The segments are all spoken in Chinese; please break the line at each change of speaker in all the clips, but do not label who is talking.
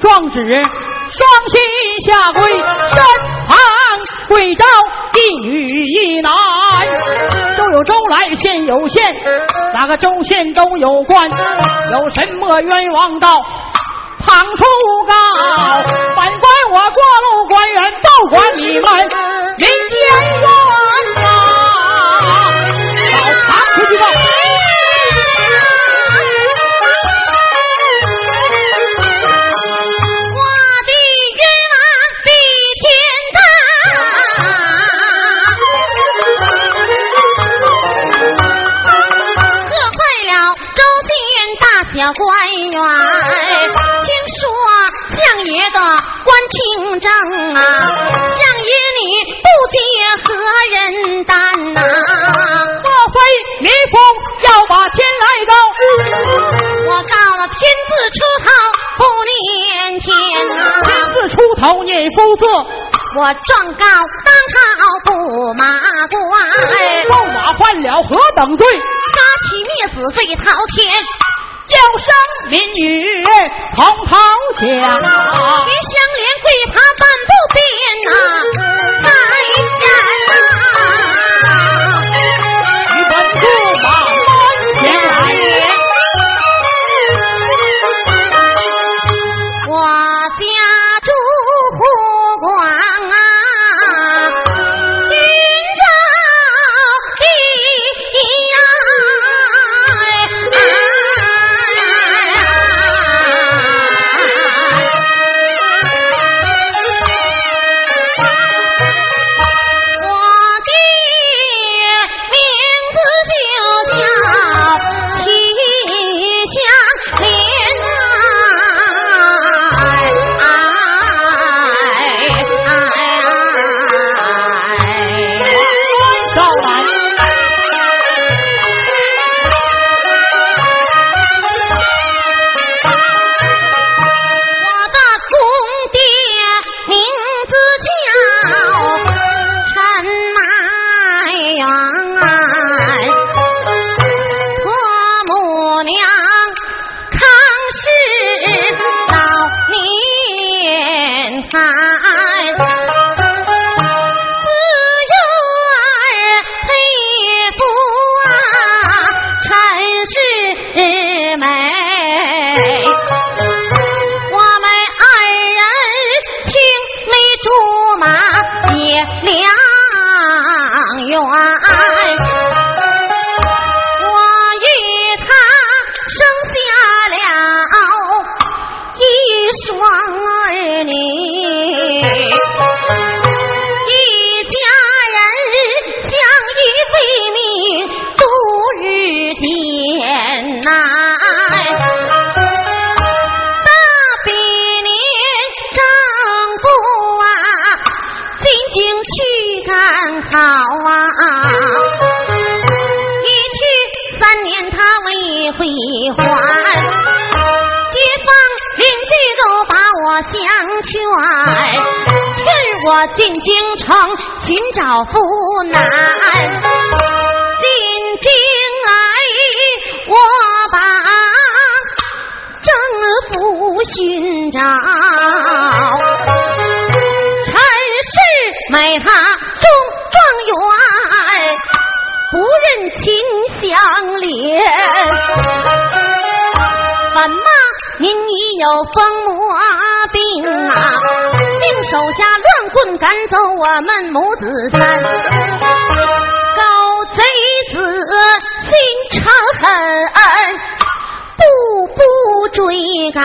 顶状纸，双膝下跪，身旁跪着一女一男。周有周来，县有县，哪个州县都有官，有什么冤枉道，旁出告。反观我过路官员，都管你们民间冤
念
夫字，
我状告当朝驸马官，
驸马犯了何等罪？
杀妻灭子罪滔天，
叫声民女从头讲。
连香莲跪爬半步边呐、相劝，劝我进京城寻找夫难。进京来，我把政府寻找，陈世美他中状元，不认亲相连。怎么您已有疯魔病啊？命手下乱棍赶走我们母子三，高贼子心肠狠，步步追赶，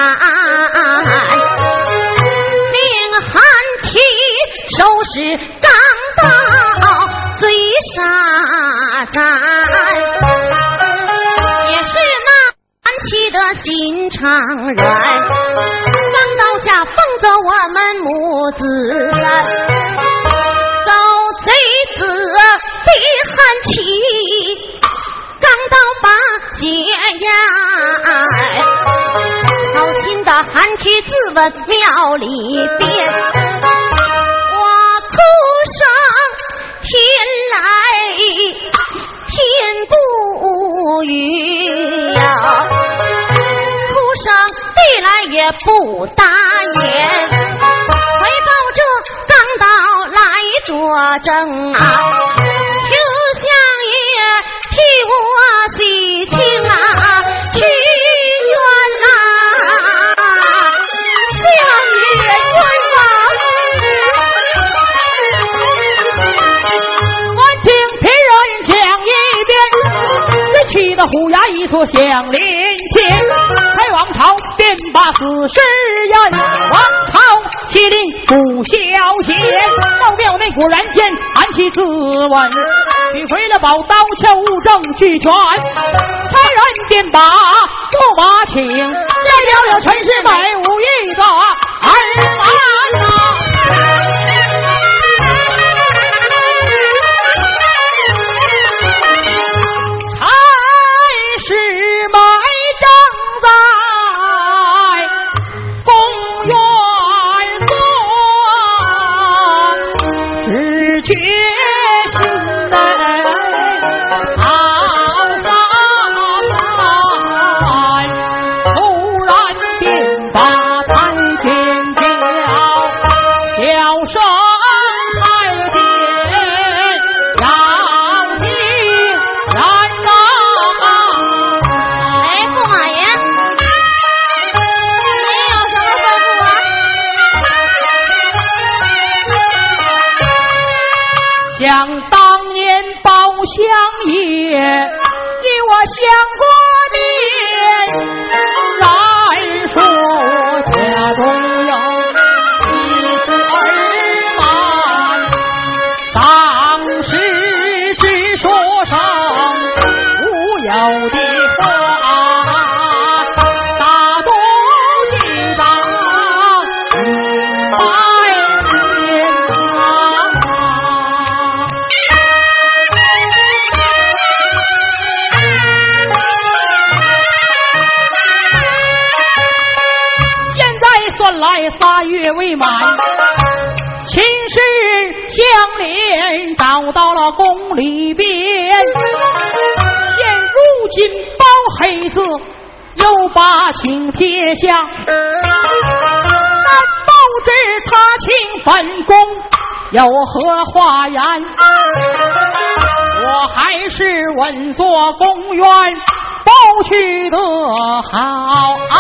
命韩琦收拾钢刀追杀战。韩琦的心肠软，钢刀下放走我们母子三，狗贼子逼韩琦，钢刀把血压，好心的韩琦自刎庙里边，也不答言。回报者刚到来作证啊，求相爷替我洗清啊，屈冤啊，相爷冤
我听别人讲一遍，人气的虎牙一座响连，便把死尸冤，王朝西令不消闲，庙庙内果然见安琪自刎，取回了宝刀求证俱全，差人便把驸马请，来了了陈氏百无一个儿满呐。把请贴下，但报知他请本宫有何话言？我还是稳坐公园，包去的好。
哎，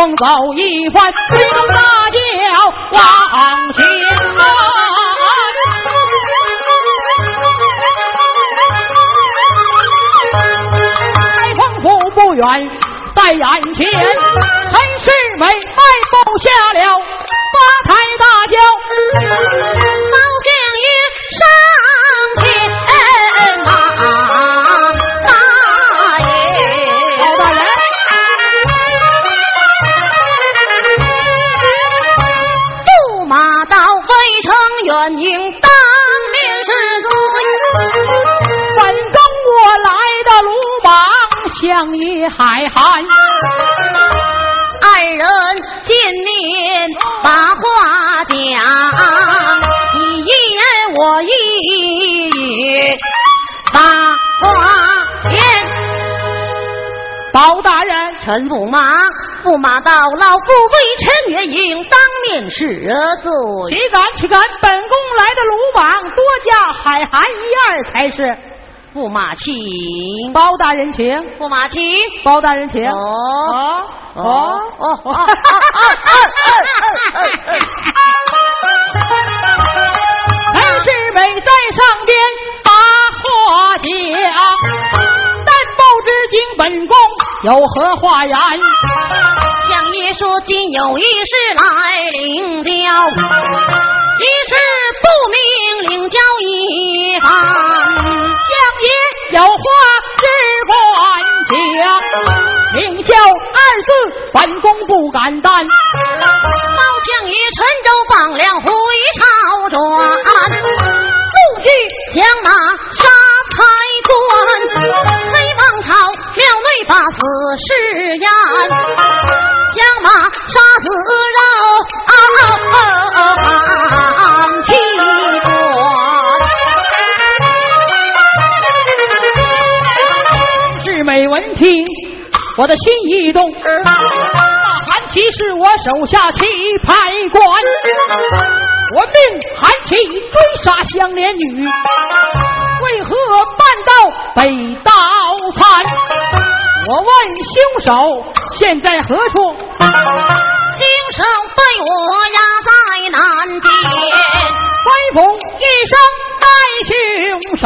风走一番，推动大轿往前开封府不远在眼前，陈世美迈步下了八抬大轿。
大
人，
陈驸马，驸马到老夫为臣也应当面赦罪。
岂敢岂敢！本宫来的鲁莽，多加海涵一二才是。
驸马请，
包大人请，
驸马请。
包大人请。
哦
哦
哦
哦
哦！
陈世美在上边把话讲，但不知经本宫有何话言？
相爷说今有一事来领教，一事不明
领教一番。
相爷有话只管讲，领教二字本宫不敢担。
包相爷陈州放粮回朝转，陆续将马杀死誓言，将马杀死绕汉气
官。世美闻听，我的心一动。韩琦是我手下棋牌官，我命韩琦追杀香莲女，为何半道被刀残？我问凶手现在何处？
凶手被我押在南边，
吩咐一声带凶手，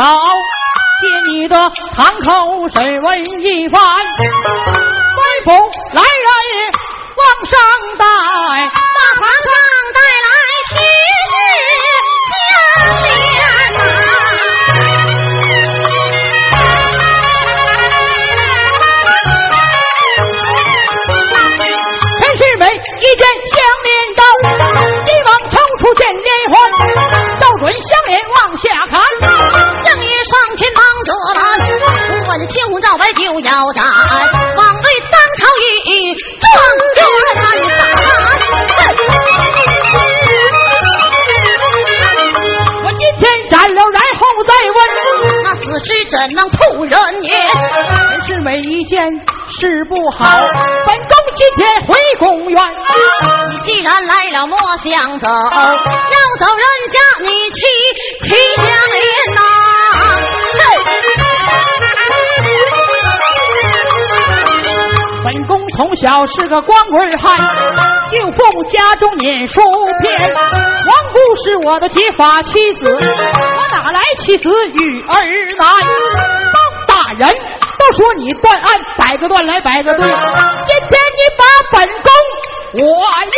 借你的堂口审问一番。吩咐来人。往上带，
把皇上带来想走，要走人家你妻妻相连呐。
本宫从小是个光棍汉，就奉家中念书篇。王姑是我的结发妻子，我哪来妻子与儿男？包大人都说你断案，摆个断来摆个对。今天你把本宫我冤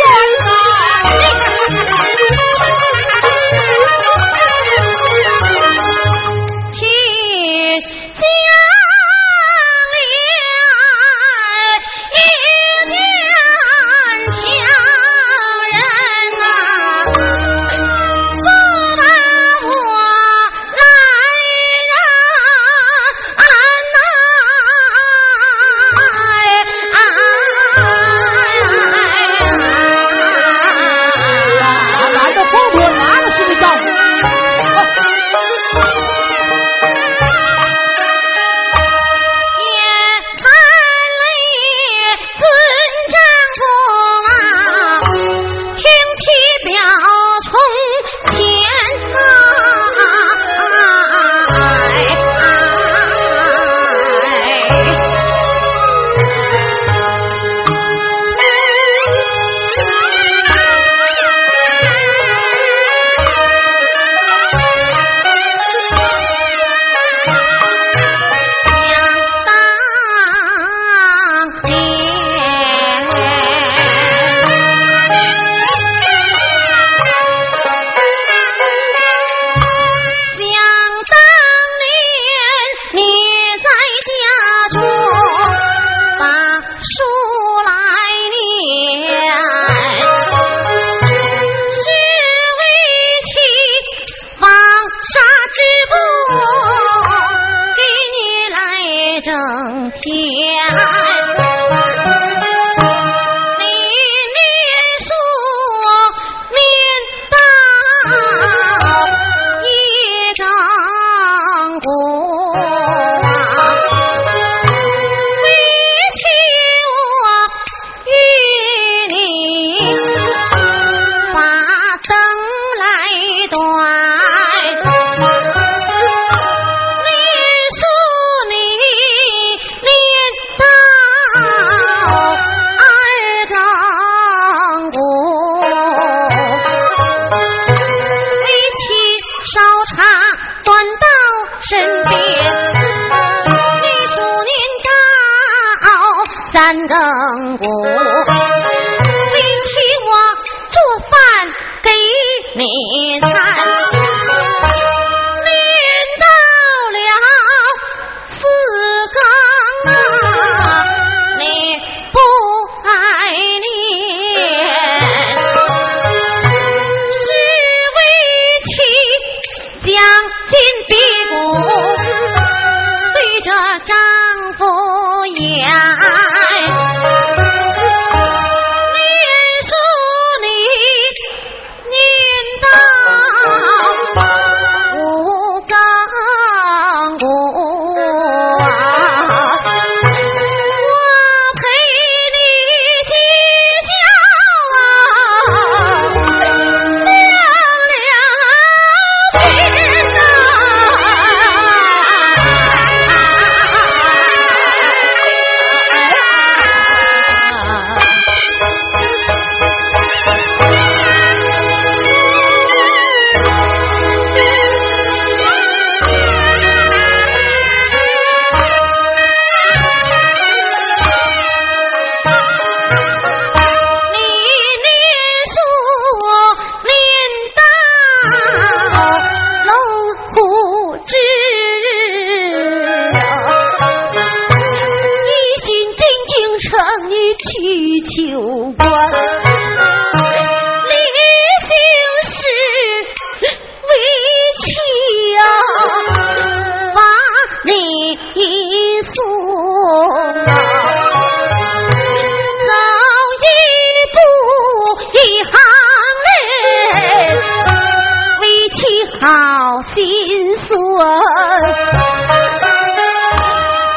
我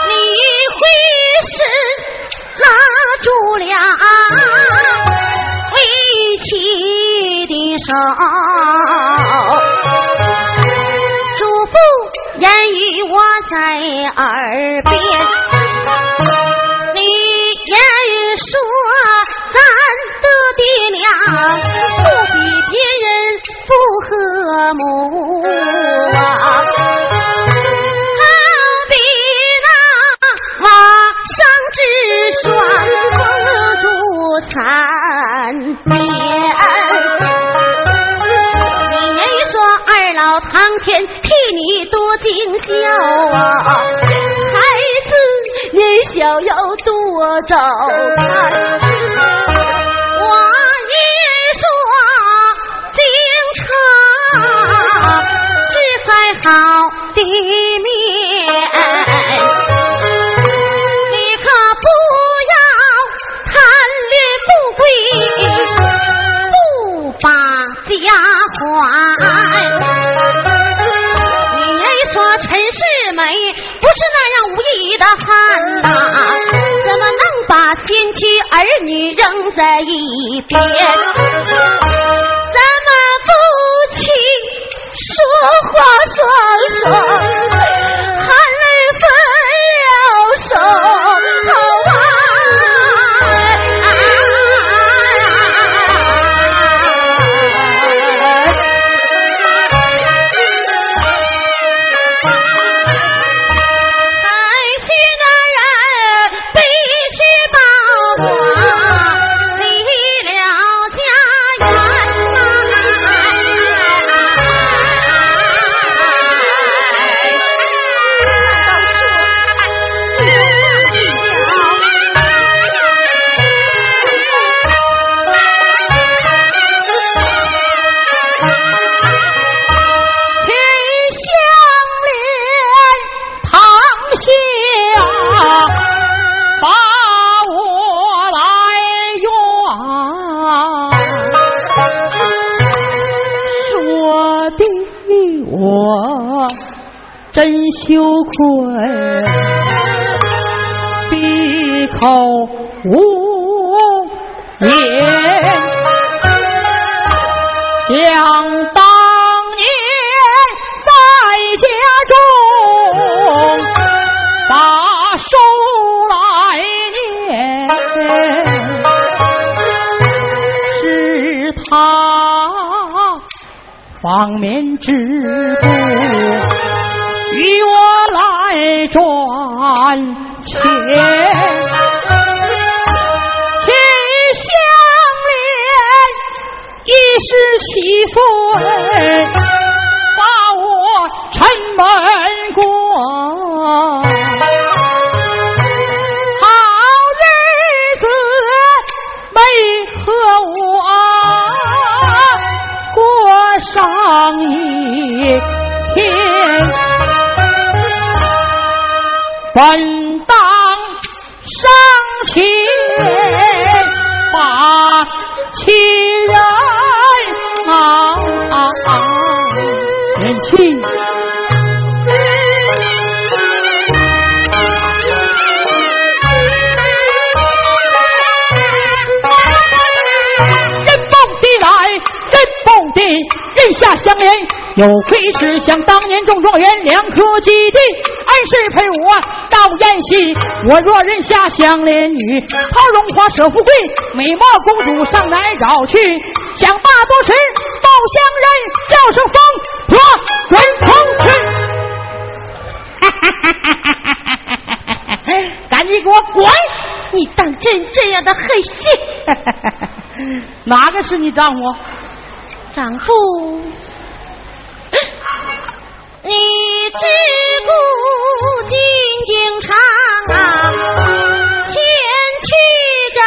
你回
身拉住了为妻的手嘱咐言语我在耳边你言语说咱的爹娘不比别人不和母啊好比那马上之霜风烛残年你说二老堂前替你多尽孝啊孩子你小要多照看。一面，你可不要贪恋富贵，不把家还。你来说陈世美不是那样无义的汉呐，怎么能把先妻儿女扔在一边？怎么不？花双双。
想当年在家中把书来念，是他方面之故。与我来赚钱，十七岁，把我城门过，好日子没和我过上一天。贤妻，人蹦地来，人蹦地，人下相连，有愧是想当年中状元两颗基地，恩师陪我。到宴席，我若认下相连女，抛荣华舍富贵，美貌公主上来找去，想罢多时，报乡人叫声疯婆滚出去！哈哈哈哈哈哈！赶紧给我滚！
你当真这样的狠心？
哪个是你丈夫？
丈夫。你只顾进京城啊，前去赶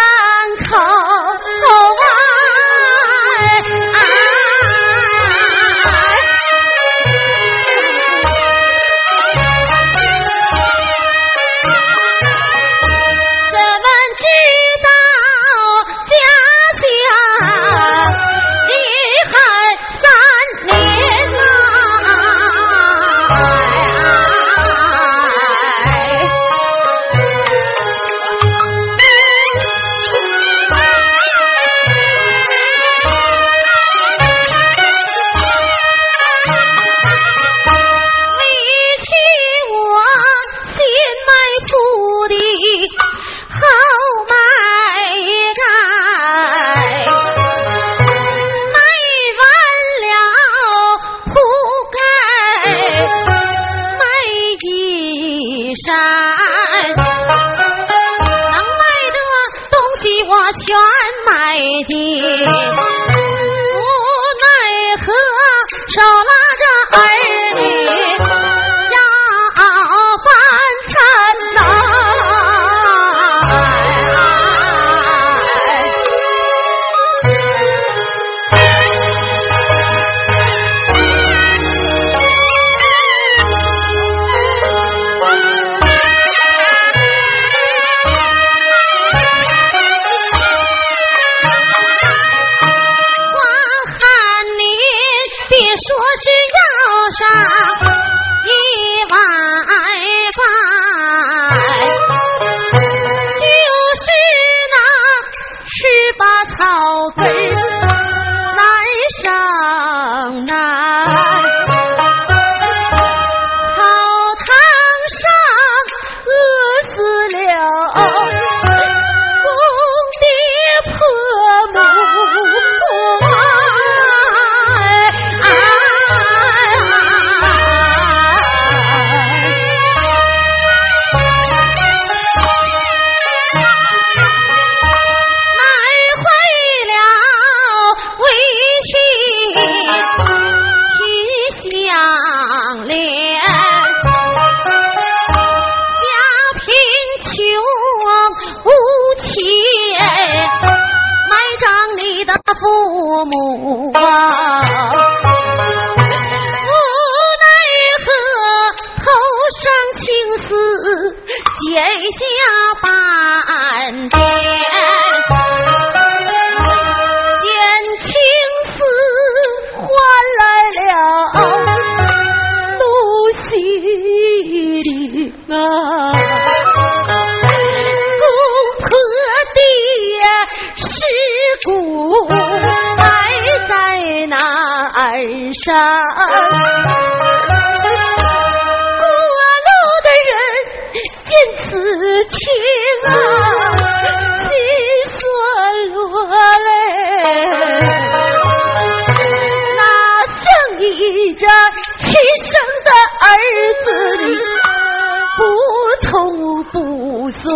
酸。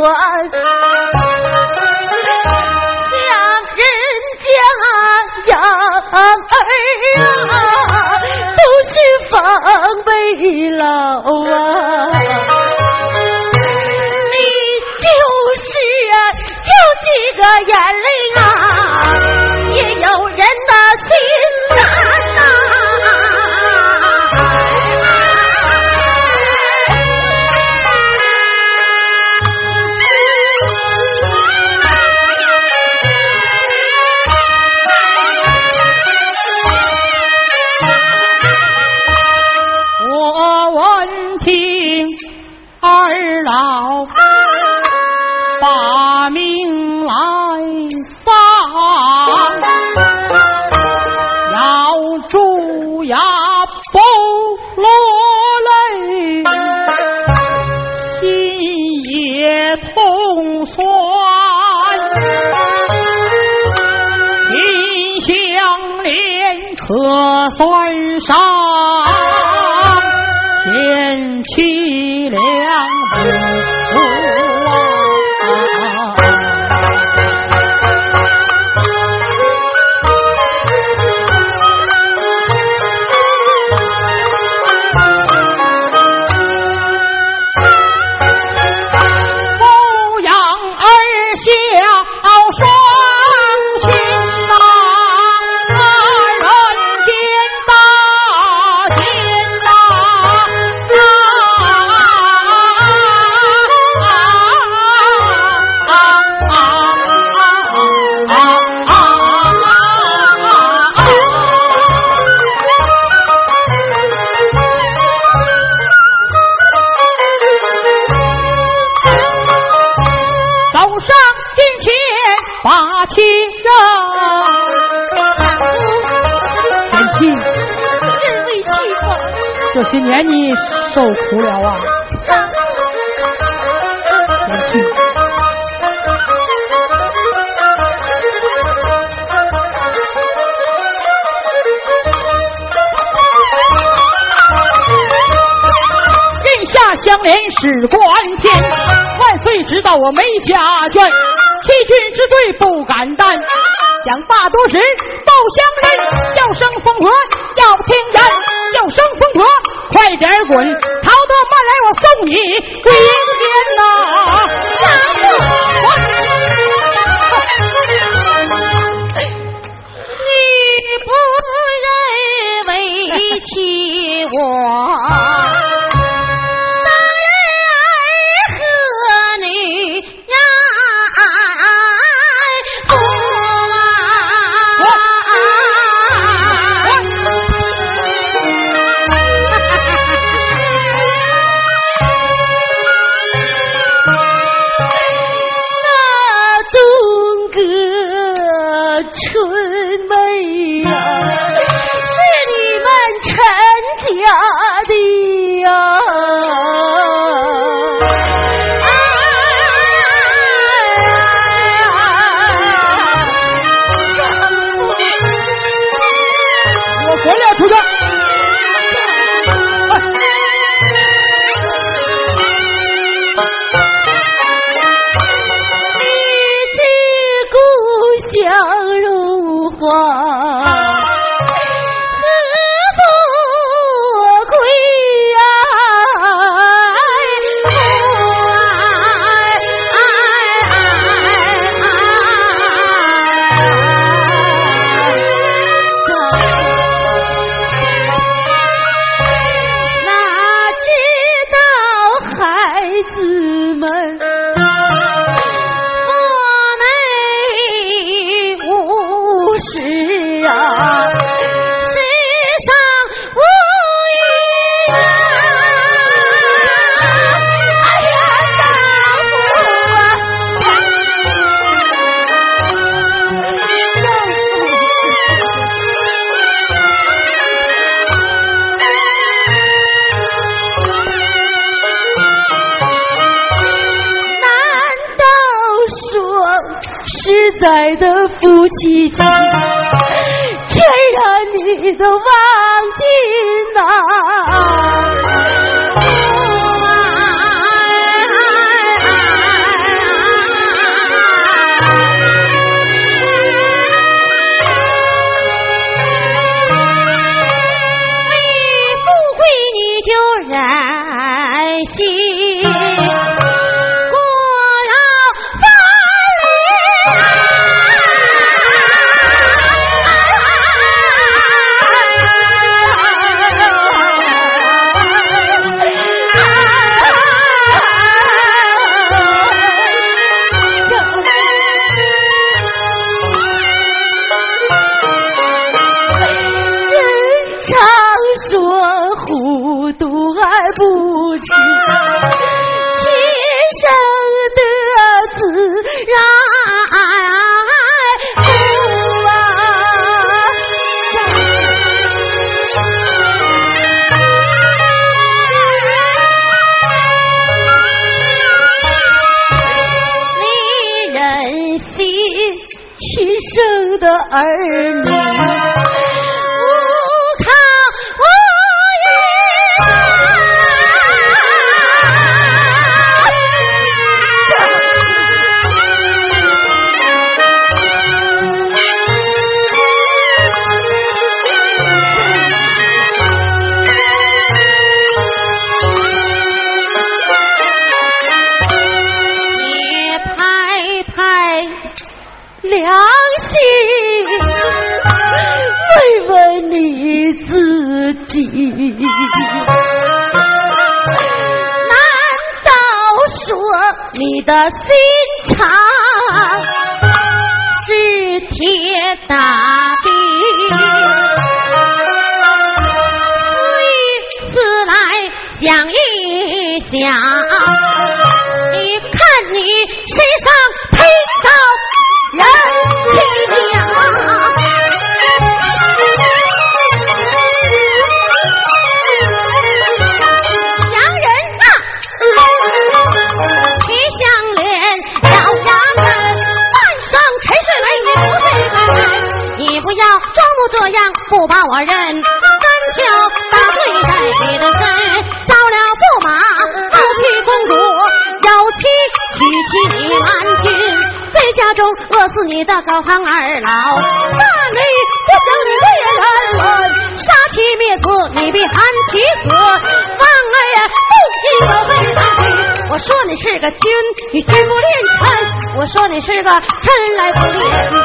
想人家养儿啊，都是防备老啊。你就是啊，有几个眼泪。不敢担。想罢多时报乡人，叫声疯婆要听言，叫声疯婆快点滚，逃得慢来我送你归阴间呐！
你不认为起我？
良心问问你自己难道说你的心肠是铁打的？来想一想。你身上披着人皮呀，洋人啊，皮相脸，咬牙根，半生陈世美，你不认得人，你不要装模作样，不把我认，单挑大醉再比登。
是你的高堂二老，大女不想你为人伦，杀妻灭子你必含其死，王儿不计都为难你。我说你是个君，你君不恋臣；我说你是个臣来不恋君；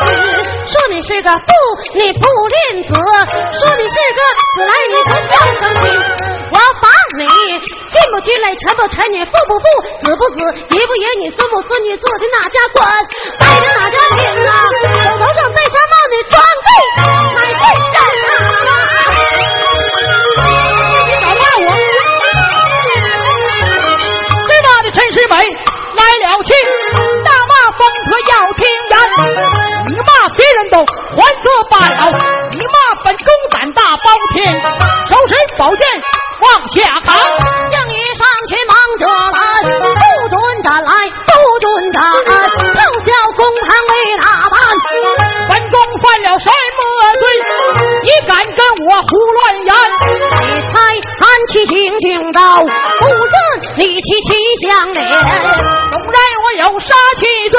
说你是个父，你不恋子；说你是个子来，你不孝顺亲。你进不进来，臣不臣你，父不父，子不子，爷不爷你，孙不孙女，坐的哪家官，挨着哪家邻啊？手头上戴下帽，你装对才对人啊！
你找骂我？最骂的陈世美来了气，大骂疯婆要听言。你骂别人都还则罢了，你骂公胆大包天，手持宝剑。往下扛，
正义上去忙着拦，不准斩来，不准斩，要叫公堂为哪办？
本宫犯了什么罪？你敢跟我胡乱言？
你猜安七行径道，不准立起七相连。
纵然我有杀气罪，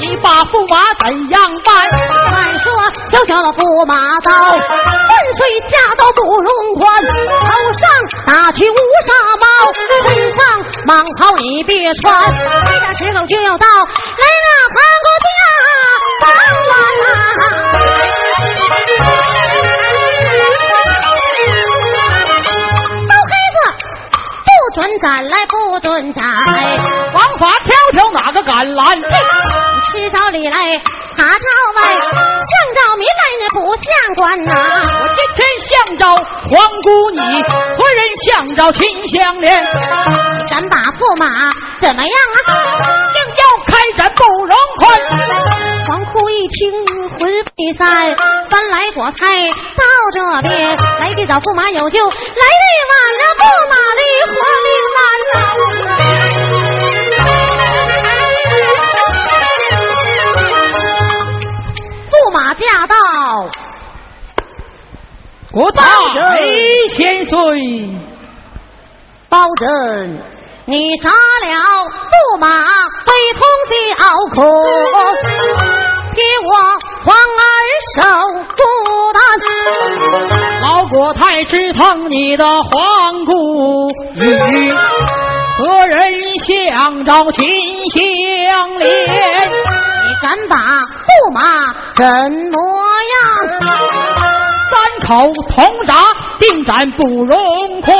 你把驸马怎样办？
再说小小的驸马刀，万岁驾到不容宽，头上打起乌纱帽，身上蟒袍你别穿。这点时候就要到，来了韩国家当官啊！刀黑子不准斩来，不准斩，
王法条条哪个敢拦？
吃着里来，爬着外，向着民来那不像官呐！
我今天向着皇姑你，何人向着秦香莲？
你敢把驸马怎么样啊？
硬要开斩不容宽。
皇姑一听魂飞散，翻来果菜到这边，来的早驸马有救，来的晚了驸马的活命难呐！
国代千岁，
包拯，你杀了驸马，非同小可，给我皇儿守孤单。
老国太只疼你的皇姑女，何人相着秦香莲？
你敢把驸马怎么样？
三口通杀，定斩不容宽。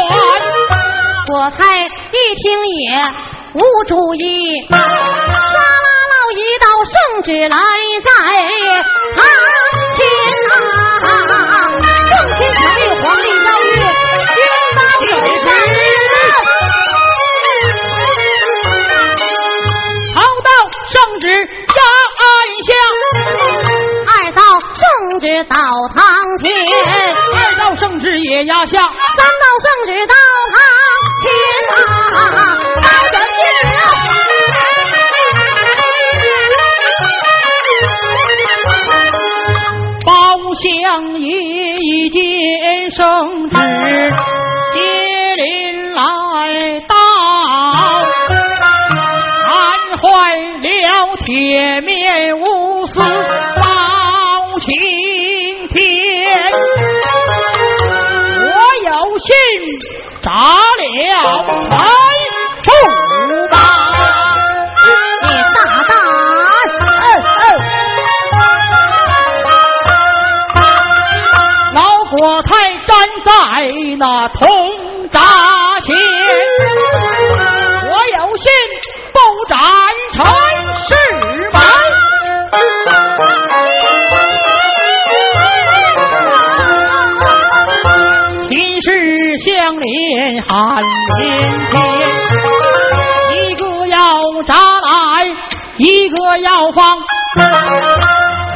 国太一听也无主意，沙啦啦一道圣旨来在堂前啊！圣亲成立皇帝诏谕，云马有事。
好到圣旨
到堂前，
二道圣旨也压下。
三道圣旨到堂前啊！包拯进了。
包相爷一见圣那铜铡前，我有心不斩陈世满。秦氏相连汉连天，一个要铡来，一个要放。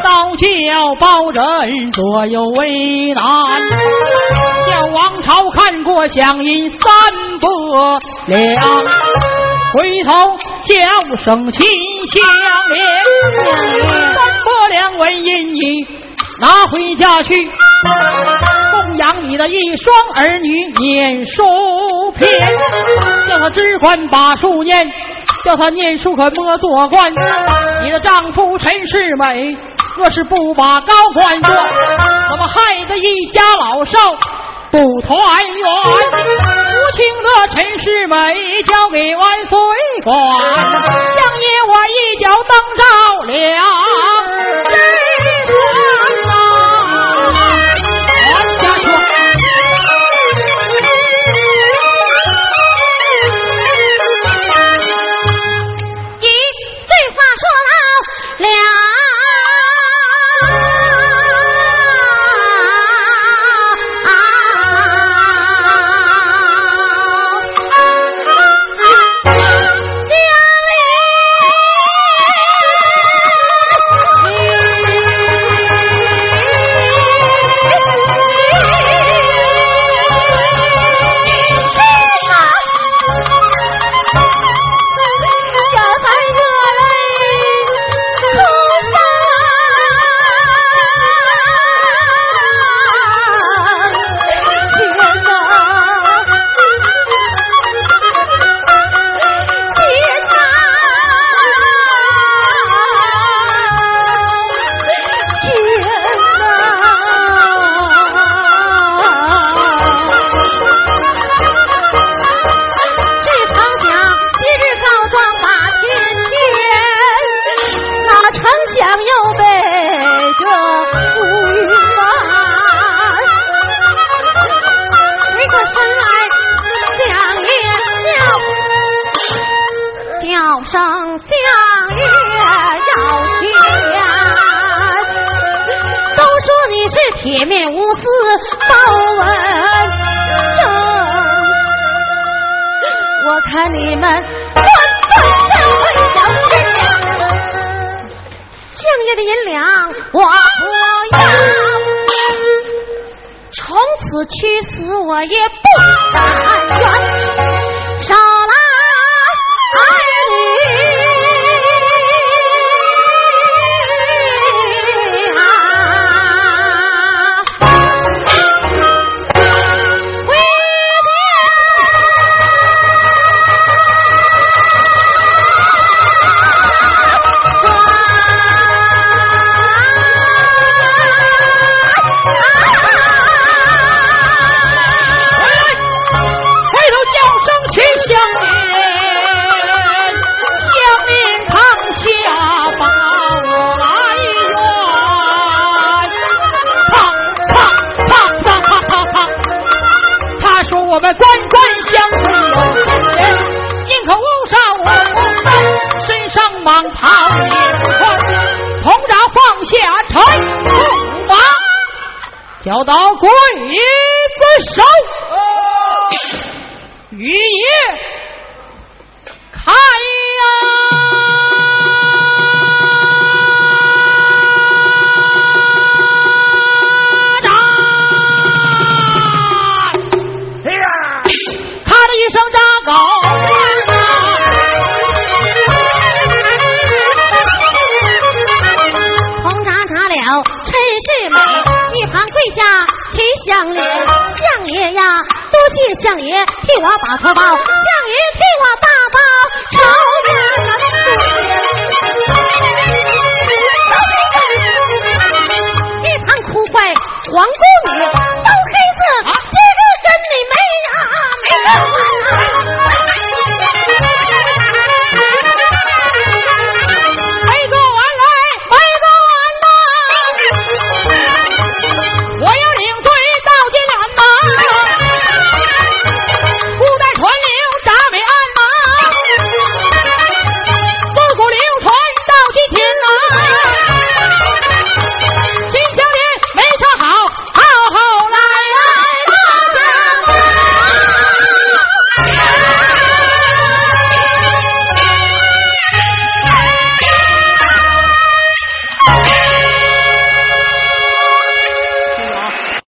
倒叫包拯左右为难，王朝看过响音三伯两回头叫声秦香莲三伯两文银你拿回家去供养你的一双儿女念书篇叫他只管把书念叫他念书可莫做官
你的丈夫陈世美若是不把高官做怎么害得一家老少不团圆。无情的陈世美交给万岁管，相爷我一脚蹬着了。官
本，相爷的银两我要，从此去死我也不甘愿。
小刀鬼子手。
把车抱。